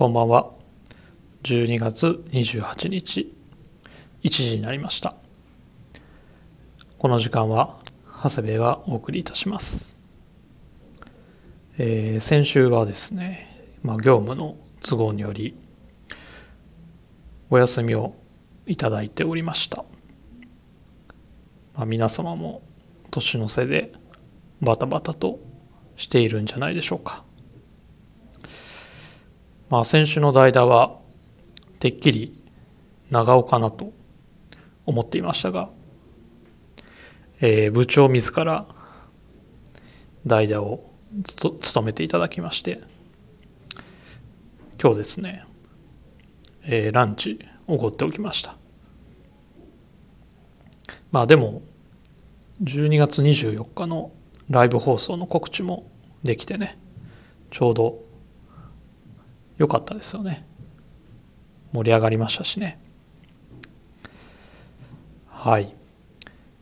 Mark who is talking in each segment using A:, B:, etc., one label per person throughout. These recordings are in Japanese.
A: こんばんは。12月28日、1時になりました。この時間は、長谷部がお送りいたします。えー、先週はですね、まあ、業務の都合により、お休みをいただいておりました。まあ、皆様も年の瀬でバタバタとしているんじゃないでしょうか。まあ、先週の代打はてっきり長尾かなと思っていましたが、えー、部長自ら代打を務めていただきまして今日ですね、えー、ランチおごっておきました。まあでも12月24日のライブ放送の告知もできてねちょうど良かったですよね。盛り上がりましたしね。はい。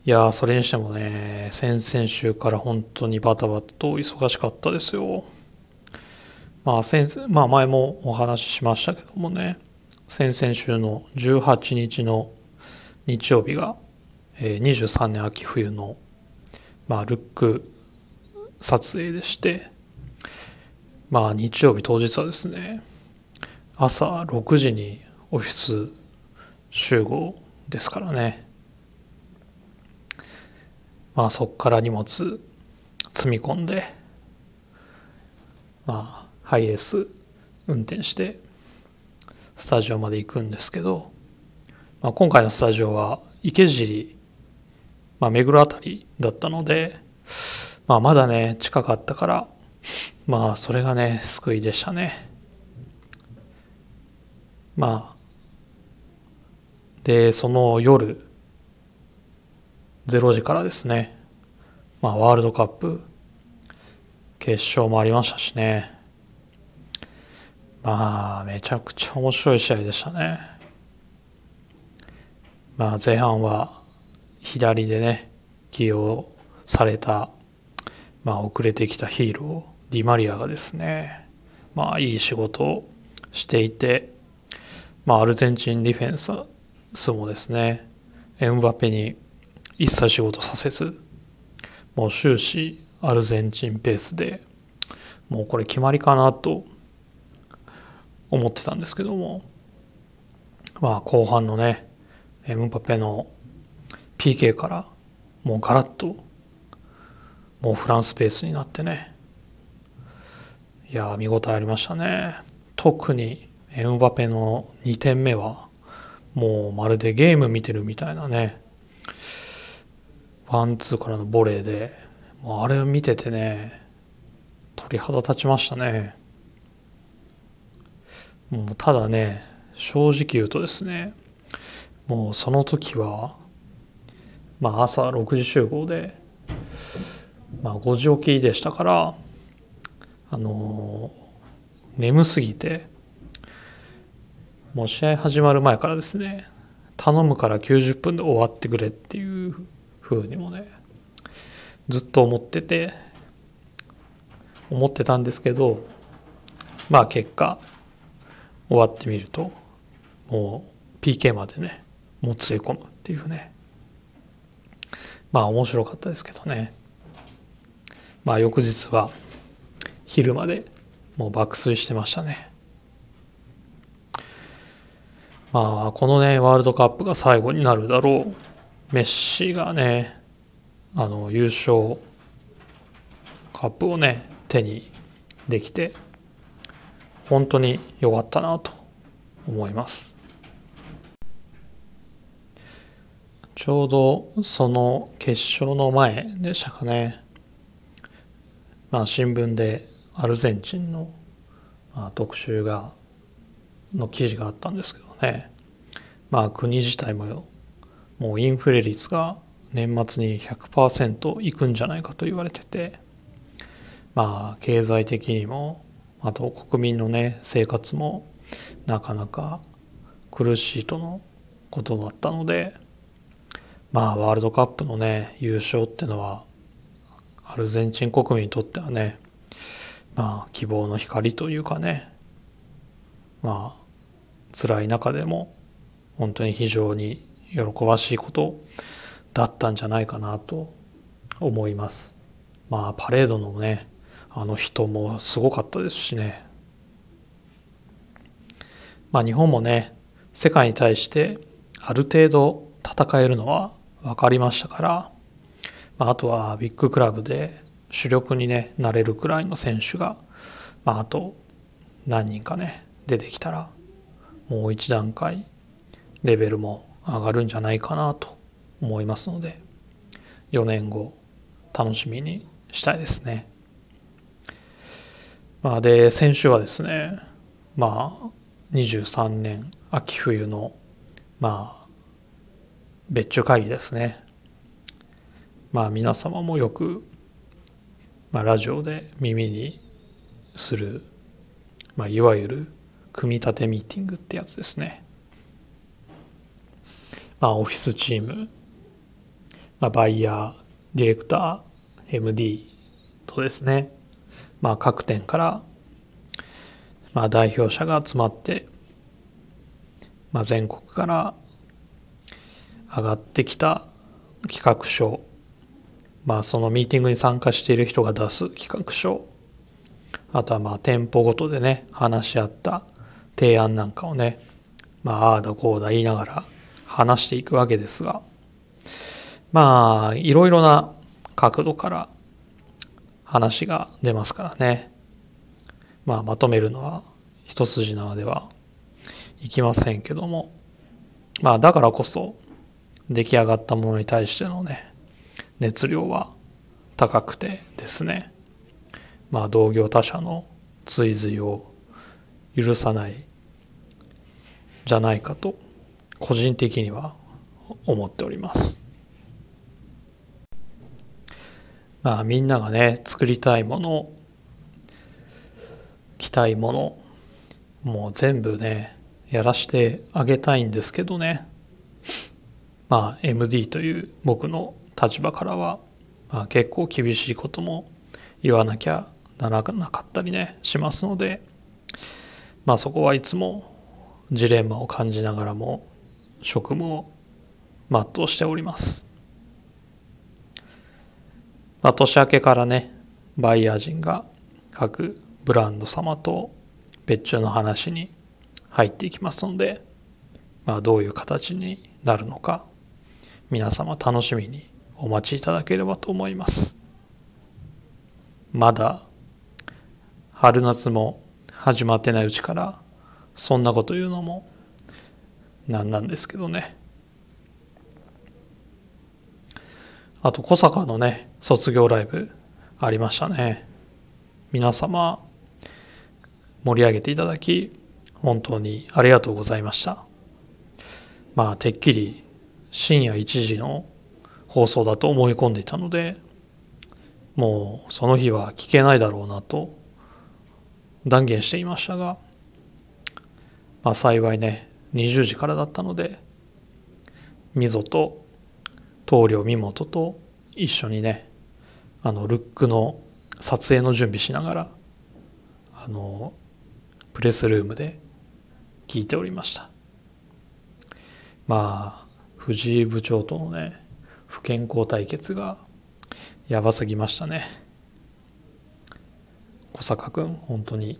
A: いやそれにしてもね先々週から本当にバタバタと忙しかったですよ。まあ先まあ前もお話ししましたけどもね先々週の18日の日曜日が、え、23年秋冬の、まあ、ルック撮影でしてまあ日曜日当日はですね朝6時にオフィス集合ですからね。まあそこから荷物積み込んでまあハイエース運転してスタジオまで行くんですけど、まあ、今回のスタジオは池尻、まあ、目黒辺りだったので、まあ、まだね近かったからまあそれがね救いでしたね。まあでその夜0時からですね。まあワールドカップ決勝もありましたしね。まあめちゃくちゃ面白い試合でしたね。まあ前半は左でね起用されたまあ遅れてきたヒーローディマリアがですねまあいい仕事をしていてまあ、アルゼンチンディフェンスもですね、エムバペに一切仕事させず、もう終始アルゼンチンペースで、もうこれ決まりかなと思ってたんですけども、まあ後半のね、エムバペの PK からもうガラッともうフランスペースになってね、いや見応えありましたね。特にエムバペの2点目はもうまるでゲーム見てるみたいなね。ワンツーからのボレーで。もうあれを見ててね鳥肌立ちましたね。もうただね正直言うとですねもうその時はまあ朝6時集合でまあ5時起きでしたからあの眠すぎてもう試合始まる前からですね頼むから90分で終わってくれっていう風にもねずっと思ってて思ってたんですけどまあ結果終わってみるともう PK までねもつれ込むっていうね。まあ面白かったですけどね。まあ翌日は昼までもう爆睡してましたね。まあ、このね、ワールドカップが最後になるだろう。メッシがね、あの、優勝カップをね、手にできて、本当に良かったなと思います。ちょうどその決勝の前でしたかね。まあ、新聞でアルゼンチンの、まあ、特集がの記事があったんですけどねまあ国自体ももうインフレ率が年末に100%いくんじゃないかと言われててまあ経済的にもあと国民のね生活もなかなか苦しいとのことだったのでまあワールドカップのね優勝っていうのはアルゼンチン国民にとってはねまあ希望の光というかねまあ辛い中でも本当に非常に喜ばしいことだったんじゃないかなと思います。まあパレードのねあの人もすごかったですしね。まあ日本もね世界に対してある程度戦えるのは分かりましたから、まあ、あとはビッグクラブで主力に、ね、なれるくらいの選手が、まあ、あと何人かね出てきたらもう一段階レベルも上がるんじゃないかなと思いますので4年後楽しみにしたいですね。まあ、で先週はですねまあ23年秋冬のまあ別注会議ですねまあ皆様もよく、まあ、ラジオで耳にする、まあ、いわゆる組み立てミーティングってやつですね。まあオフィスチーム、まあ、バイヤーディレクター MD とですね。まあ各店からまあ代表者が集まってまあ全国から上がってきた企画書。まあそのミーティングに参加している人が出す企画書。あとはまあ店舗ごとでね話し合った提案なんかをねまあああだこうだ言いながら話していくわけですがまあいろいろな角度から話が出ますからね。まあまとめるのは一筋縄ではいきませんけどもまあだからこそ出来上がったものに対してのね熱量は高くてですねまあ同業他社の追随を許さないじゃないかと個人的には思っております。まあみんながね作りたいもの着たいものもう全部ねやらしてあげたいんですけどね。まあ、MD という僕の立場からは、まあ、結構厳しいことも言わなきゃならなかったりねしますので、まあ、そこはいつもジレンマを感じながらも職務を全うしております。まあ、年明けからねバイヤー陣が各ブランド様と別注の話に入っていきますので、まあ、どういう形になるのか皆様楽しみにお待ちいただければと思いますまだ春夏も始まってないうちからそんなこと言うのもなんなんですけどね。あと小坂のね卒業ライブありましたね。皆様盛り上げていただき本当にありがとうございました。まあてっきり深夜1時の放送だと思い込んでいたのでもうその日は聞けないだろうなと断言していましたが、まあ、幸いね20時からだったので溝と棟梁身元と一緒にねあのルックの撮影の準備しながらあのプレスルームで聞いておりました。まあ藤井部長とのね不健康対決がやばすぎましたね。小坂君本当に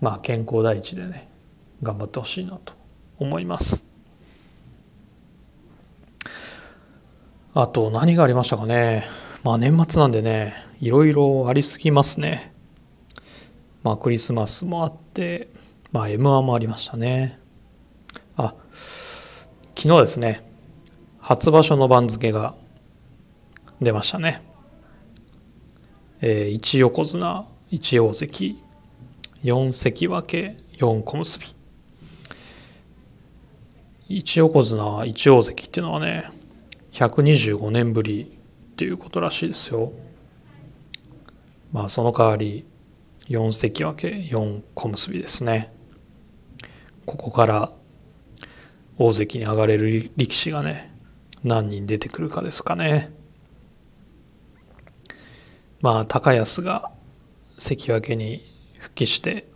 A: まあ健康第一でね頑張ってほしいなと思います。あと何がありましたかね。まあ年末なんでねいろいろありすぎますね。まあクリスマスもあってまあ M1 もありましたね。あ昨日ですね、初場所の番付が出ましたね。えー、1横綱、1大関、4関脇、4小結。び。1横綱、1大関っていうのはね、125年ぶりっていうことらしいですよ。まあその代わり、4関脇、4小結びですね。ここから大関に上がれる力士がね何人出てくるかですかねまあ高安が関脇に復帰して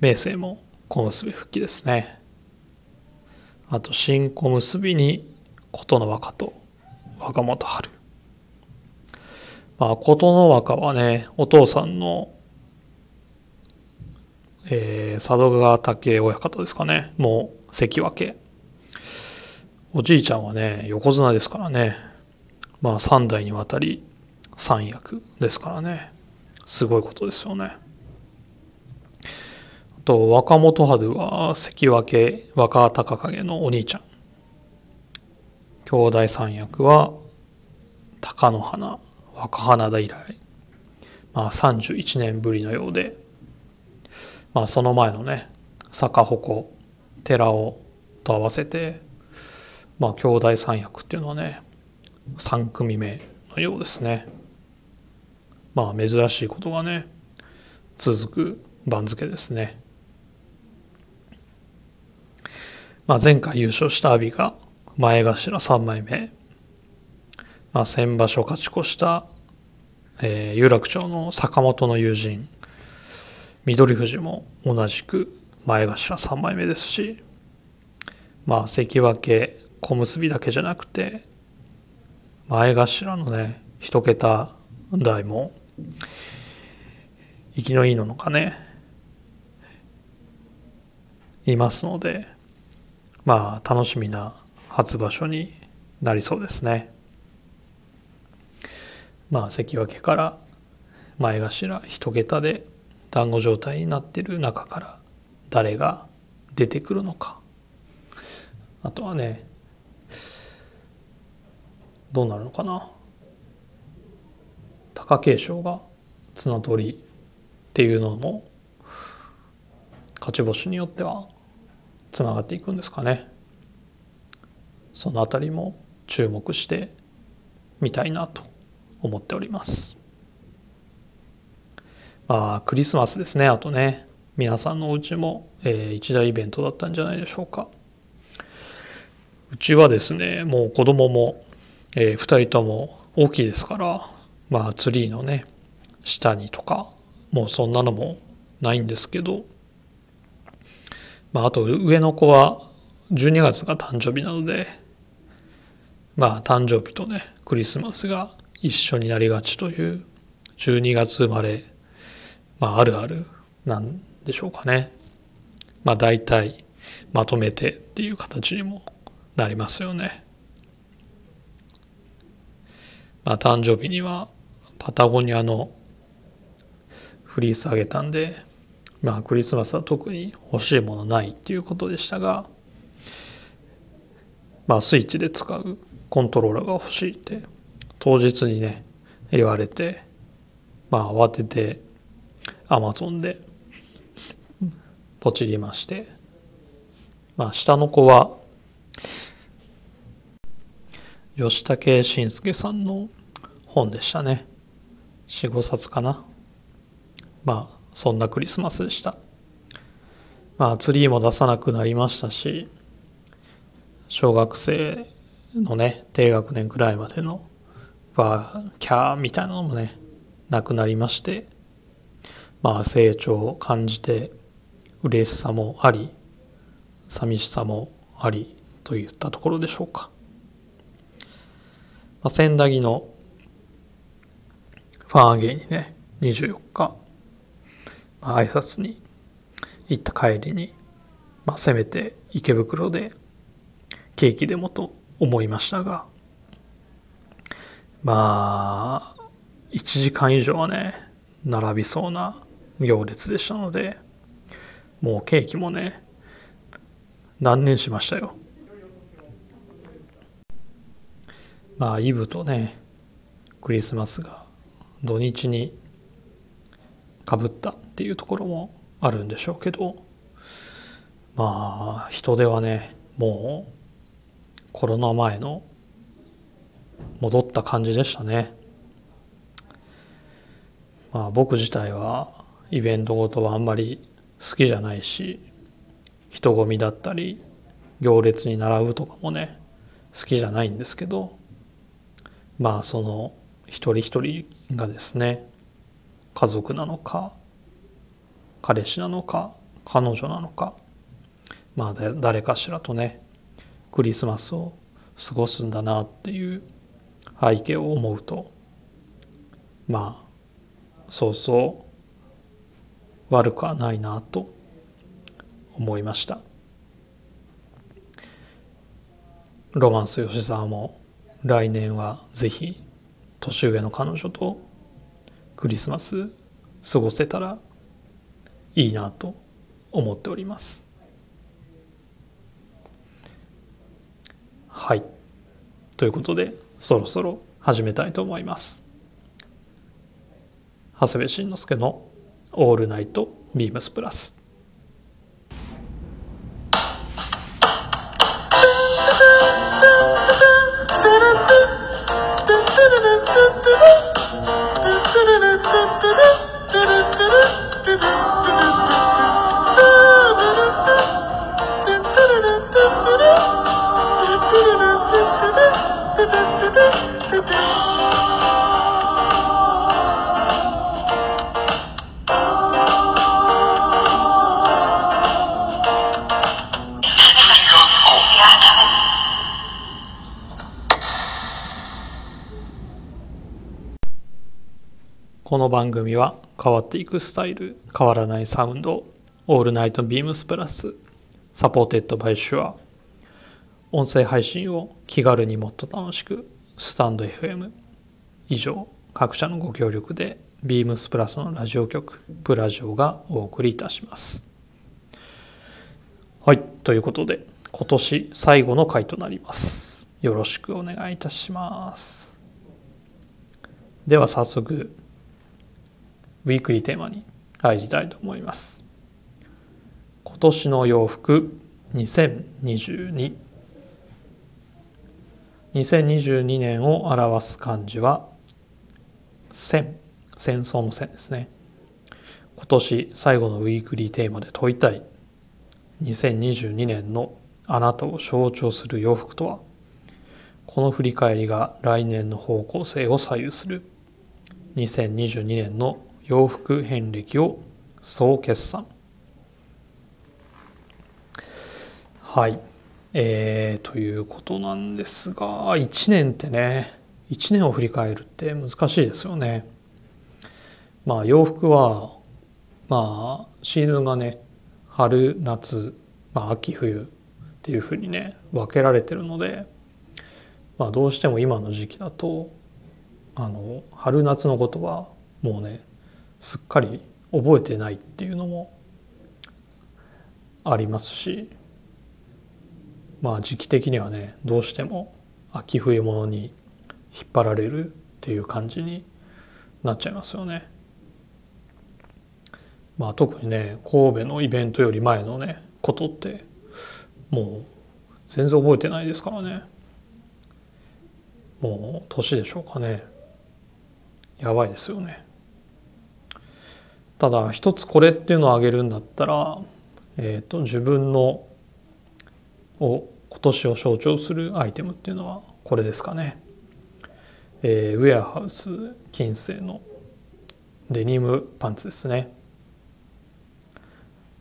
A: 明生も小結復帰ですねあと新小結に琴ノ若と若元春。まあ琴ノ若はねお父さんのえー、佐渡川武親方ですかね。もう関脇。おじいちゃんはね横綱ですからね。まあ3代にわたり三役ですからね。すごいことですよね。と若元春は関脇若隆景のお兄ちゃん。兄弟三役は貴乃花若花田以来。まあ31年ぶりのようで。まあその前のね坂鉾寺尾と合わせてまあ兄弟三役っていうのはね3組目のようですね。まあ珍しいことがね続く番付ですね。まあ前回優勝した阿炎が前頭3枚目。まあ先場所勝ち越した、えー、有楽町の坂本の友人。翠富士も同じく前頭3枚目ですし。まあ関脇小結だけじゃなくて前頭のね一桁台も生きのいいのかねいますのでまあ楽しみな初場所になりそうですね。まあ関脇から前頭一桁で団子状態になってる中から誰が出てくるのか。あとはねどうなるのかな。貴景勝が綱取りっていうのも勝ち星によってはつながっていくんですかね。その辺りも注目してみたいなと思っております。まあクリスマスですね。あとね皆さんのお家も、えー、一大イベントだったんじゃないでしょうか。うちはですねもう子供も、えー、2人とも大きいですからまあツリーのね下にとかもうそんなのもないんですけどまああと上の子は12月が誕生日なのでまあ誕生日とねクリスマスが一緒になりがちという12月生まれまあ、あるあるなんでしょうかね。まあ、大体まとめてっていう形にもなりますよね。まあ、誕生日にはパタゴニアのフリースあげたんで、まあ、クリスマスは特に欲しいものないっていうことでしたが、まあ、スイッチで使うコントローラーが欲しいって当日にね言われて、まあ、慌ててアマゾンでポチりましてまあ下の子は吉武慎介さんの本でしたね。45冊かな。まあそんなクリスマスでした。まあツリーも出さなくなりましたし小学生のね低学年くらいまでのバーキャーみたいなのもねなくなりましてまあ成長を感じて嬉しさもあり寂しさもありといったところでしょうか、まあ、千駄木のファンアゲイにね24日、挨拶に行った帰りに、まあ、せめて池袋でケーキでもと思いましたがまあ1時間以上はね並びそうな行列でしたのでもうケーキもね断念しましたよ。まあイブとねクリスマスが土日にかぶったっていうところもあるんでしょうけどまあ人手はねもうコロナ前の戻った感じでしたね。まあ僕自体はイベントごとはあんまり好きじゃないし人混みだったり行列に並ぶとかもね好きじゃないんですけどまあその一人一人がですね家族なのか彼氏なのか彼女なのか。まあ誰かしらとねクリスマスを過ごすんだなっていう背景を思うとまあそうそう悪くはないなと思いました。ロマンス吉沢も来年はぜひ年上の彼女とクリスマス過ごせたらいいなと思っております。はい。ということでそろそろ始めたいと思います。長谷部慎之介の「オールナイトビームスプラス」この番組は変わっていくスタイル変わらないサウンド ALL NIGHT BEAMS PLUS supported by SHURE。音声配信を気軽にもっと楽しくスタンド FM 以上各社のご協力で BEAMS PLUS のラジオ局プラジオがお送りいたします。はいということで今年最後の回となります。よろしくお願いいたします。では早速ウィークリーテーマに入りたいと思います。今年の洋服2022 2022年を表す漢字は戦戦争の戦ですね。今年最後のウィークリーテーマで問いたい。2022年のあなたを象徴する洋服とは。この振り返りが来年の方向性を左右する。2022年の洋服遍歴を総決算。はい。えー、ということなんですが1年ってね1年を振り返るって難しいですよね。まあ洋服はまあシーズンがね春夏、まあ、秋冬っていうふうにね分けられてるので、まあ、どうしても今の時期だとあの春夏のことはもうねすっかり覚えてないっていうのもありますしまあ時期的にはねどうしても秋冬物に引っ張られるっていう感じになっちゃいますよね。まあ特にね神戸のイベントより前のねことってもう全然覚えてないですからねもう年でしょうかねやばいですよね。ただ一つこれっていうのを挙げるんだったら、えーと、自分のを今年を象徴するアイテムっていうのはこれですかね、えー、ウェアハウス金星のデニムパンツですね。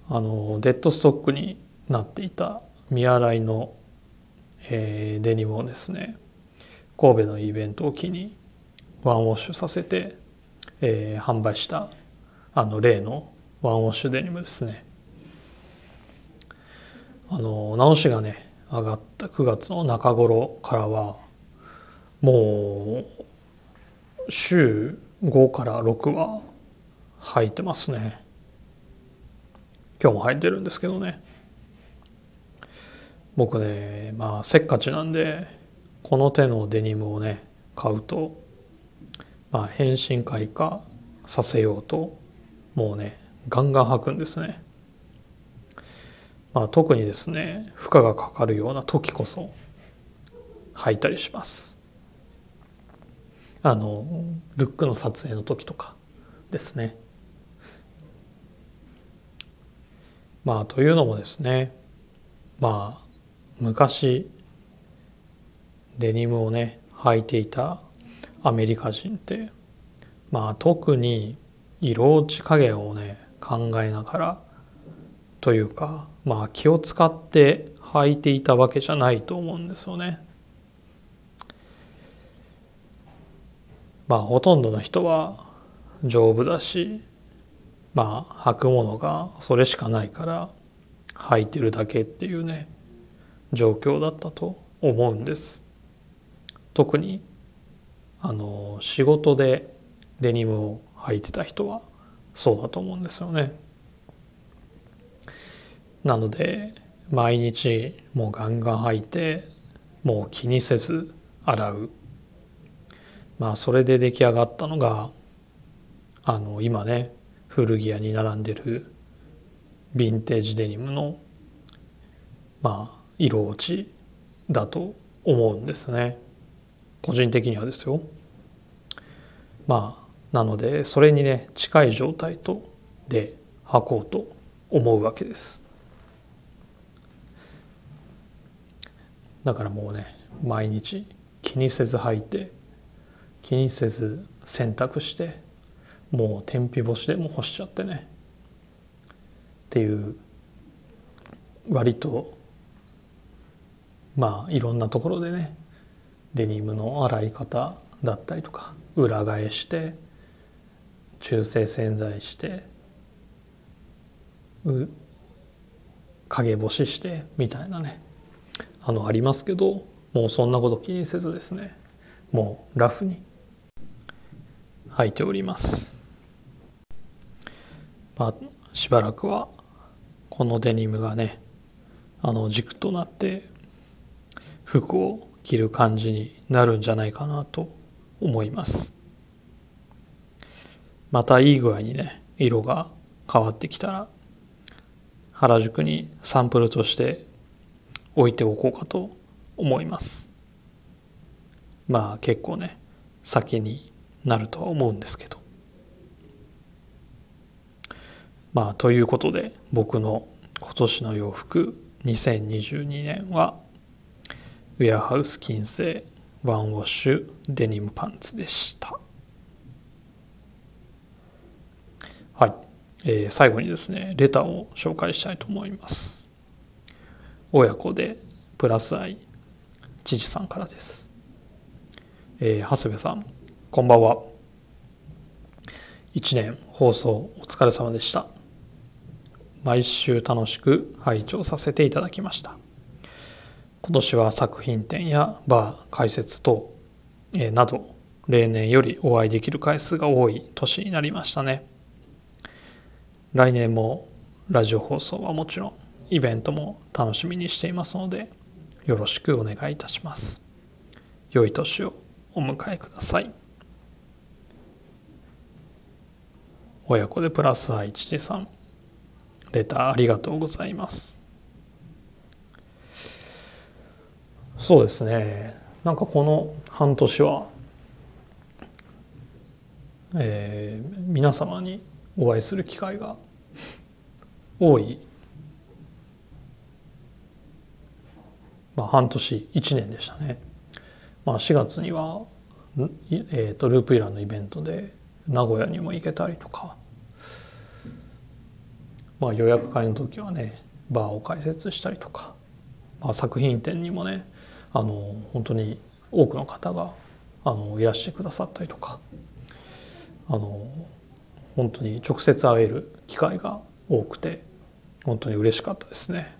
A: あのデッドストックになっていた見洗いの、えー、デニムをですね神戸のイベントを機にワンウォッシュさせて、えー、販売したあの例のワンウォッシュデニムですね。あの直しがね上がった9月の中頃からはもう週5から6は履いてますね今日も履いてるんですけどね僕ねまあせっかちなんでこの手のデニムをね買うとまあ変身開花させようともうねガンガン吐くんですね。まあ、特にですね負荷がかかるような時こそ吐いたりします。あのルックの撮影の時とかですね。まあというのもですねまあ昔デニムをね履いていたアメリカ人ってまあ特に色落ち加減をね考えながらというかまあ気を使って履いていたわけじゃないと思うんですよね。まあほとんどの人は丈夫だしまあ履くものがそれしかないから履いてるだけっていうね状況だったと思うんです。特にあの仕事でデニムを履いてた人はそうだと思うんですよね。なので毎日もうガンガン履いてもう気にせず洗う。まあそれで出来上がったのがあの今ね古着屋に並んでるヴィンテージデニムのまあ色落ちだと思うんですね。個人的にはですよ。まあなのでそれにね近い状態とで履こうと思うわけです。だからもうね毎日気にせず履いて気にせず洗濯してもう天日干しでも干しちゃってね。っていう割とまあいろんなところでねデニムの洗い方だったりとか裏返して中性洗剤して陰干ししてみたいなね。あのありますけどもうそんなこと気にせずですねもうラフに履いております。まあ、しばらくはこのデニムがねあの軸となって服を着る感じになるんじゃないかなと思いますまたいい具合にね色が変わってきたら原宿にサンプルとして置いておこうかと思います。まあ結構ね先になるとは思うんですけど。まあということで僕の今年の洋服2022年はウェアハウス金星ワンウォッシュデニムパンツでした。はい、えー、最後にですねレターを紹介したいと思います。親子でプラス愛知事さんからです、えー、長谷部さんこんばんは。1年放送お疲れ様でした。毎週楽しく拝聴させていただきました。今年は作品展やバー解説等、えー、など例年よりお会いできる回数が多い年になりましたね。来年もラジオ放送はもちろんイベントも楽しみにしていますのでよろしくお願いいたします。良い年をお迎えください。親子でプラス愛知でさんレターありがとうございます。そうですね。なんかこの半年は、えー、皆様にお会いする機会が多い、まあ、半年1年でしたね、まあ、4月には、えーと、ループイラーのイベントで名古屋にも行けたりとか、まあ、予約会の時はねバーを開設したりとか、まあ、作品展にもねあの本当に多くの方があのいらしてくださったりとか。あの本当に直接会える機会が多くて本当に嬉しかったですね。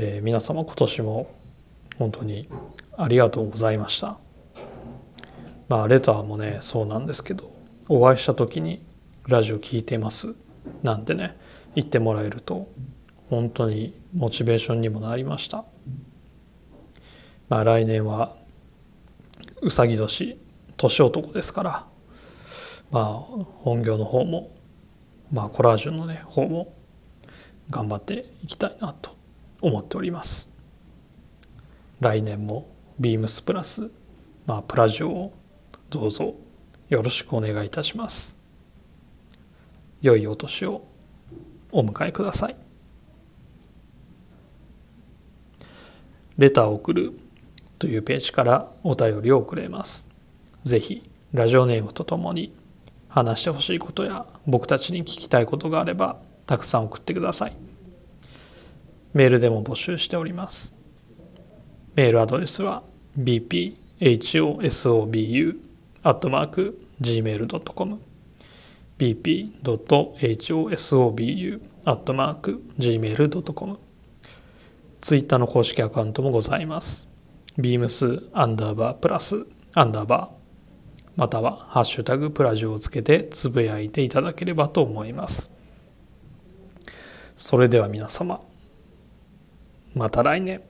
A: えー、皆様今年も本当にありがとうございました。まあレターもねそうなんですけどお会いした時に「ラジオ聞いてます」なんてね言ってもらえると本当にモチベーションにもなりました。まあ、来年はうさぎ年年男ですからまあ本業の方もまあコラージュのね方も頑張っていきたいなと思っております。来年もビームスプラスまあプラジオをどうぞよろしくお願いいたします。良いお年をお迎えください。レターを送るというページからお便りを送れます。ぜひラジオネームとともに話してほしいことや僕たちに聞きたいことがあればたくさん送ってください。メールでも募集しておりますメールアドレスは bphosobu.gmail.com bp.hosobu.gmail.com ツイッターの公式アカウントもございます。beams アンダーバープラスアンダーバーまたはハッシュタグプラジオをつけてつぶやいていただければと思います。それでは皆様また来年。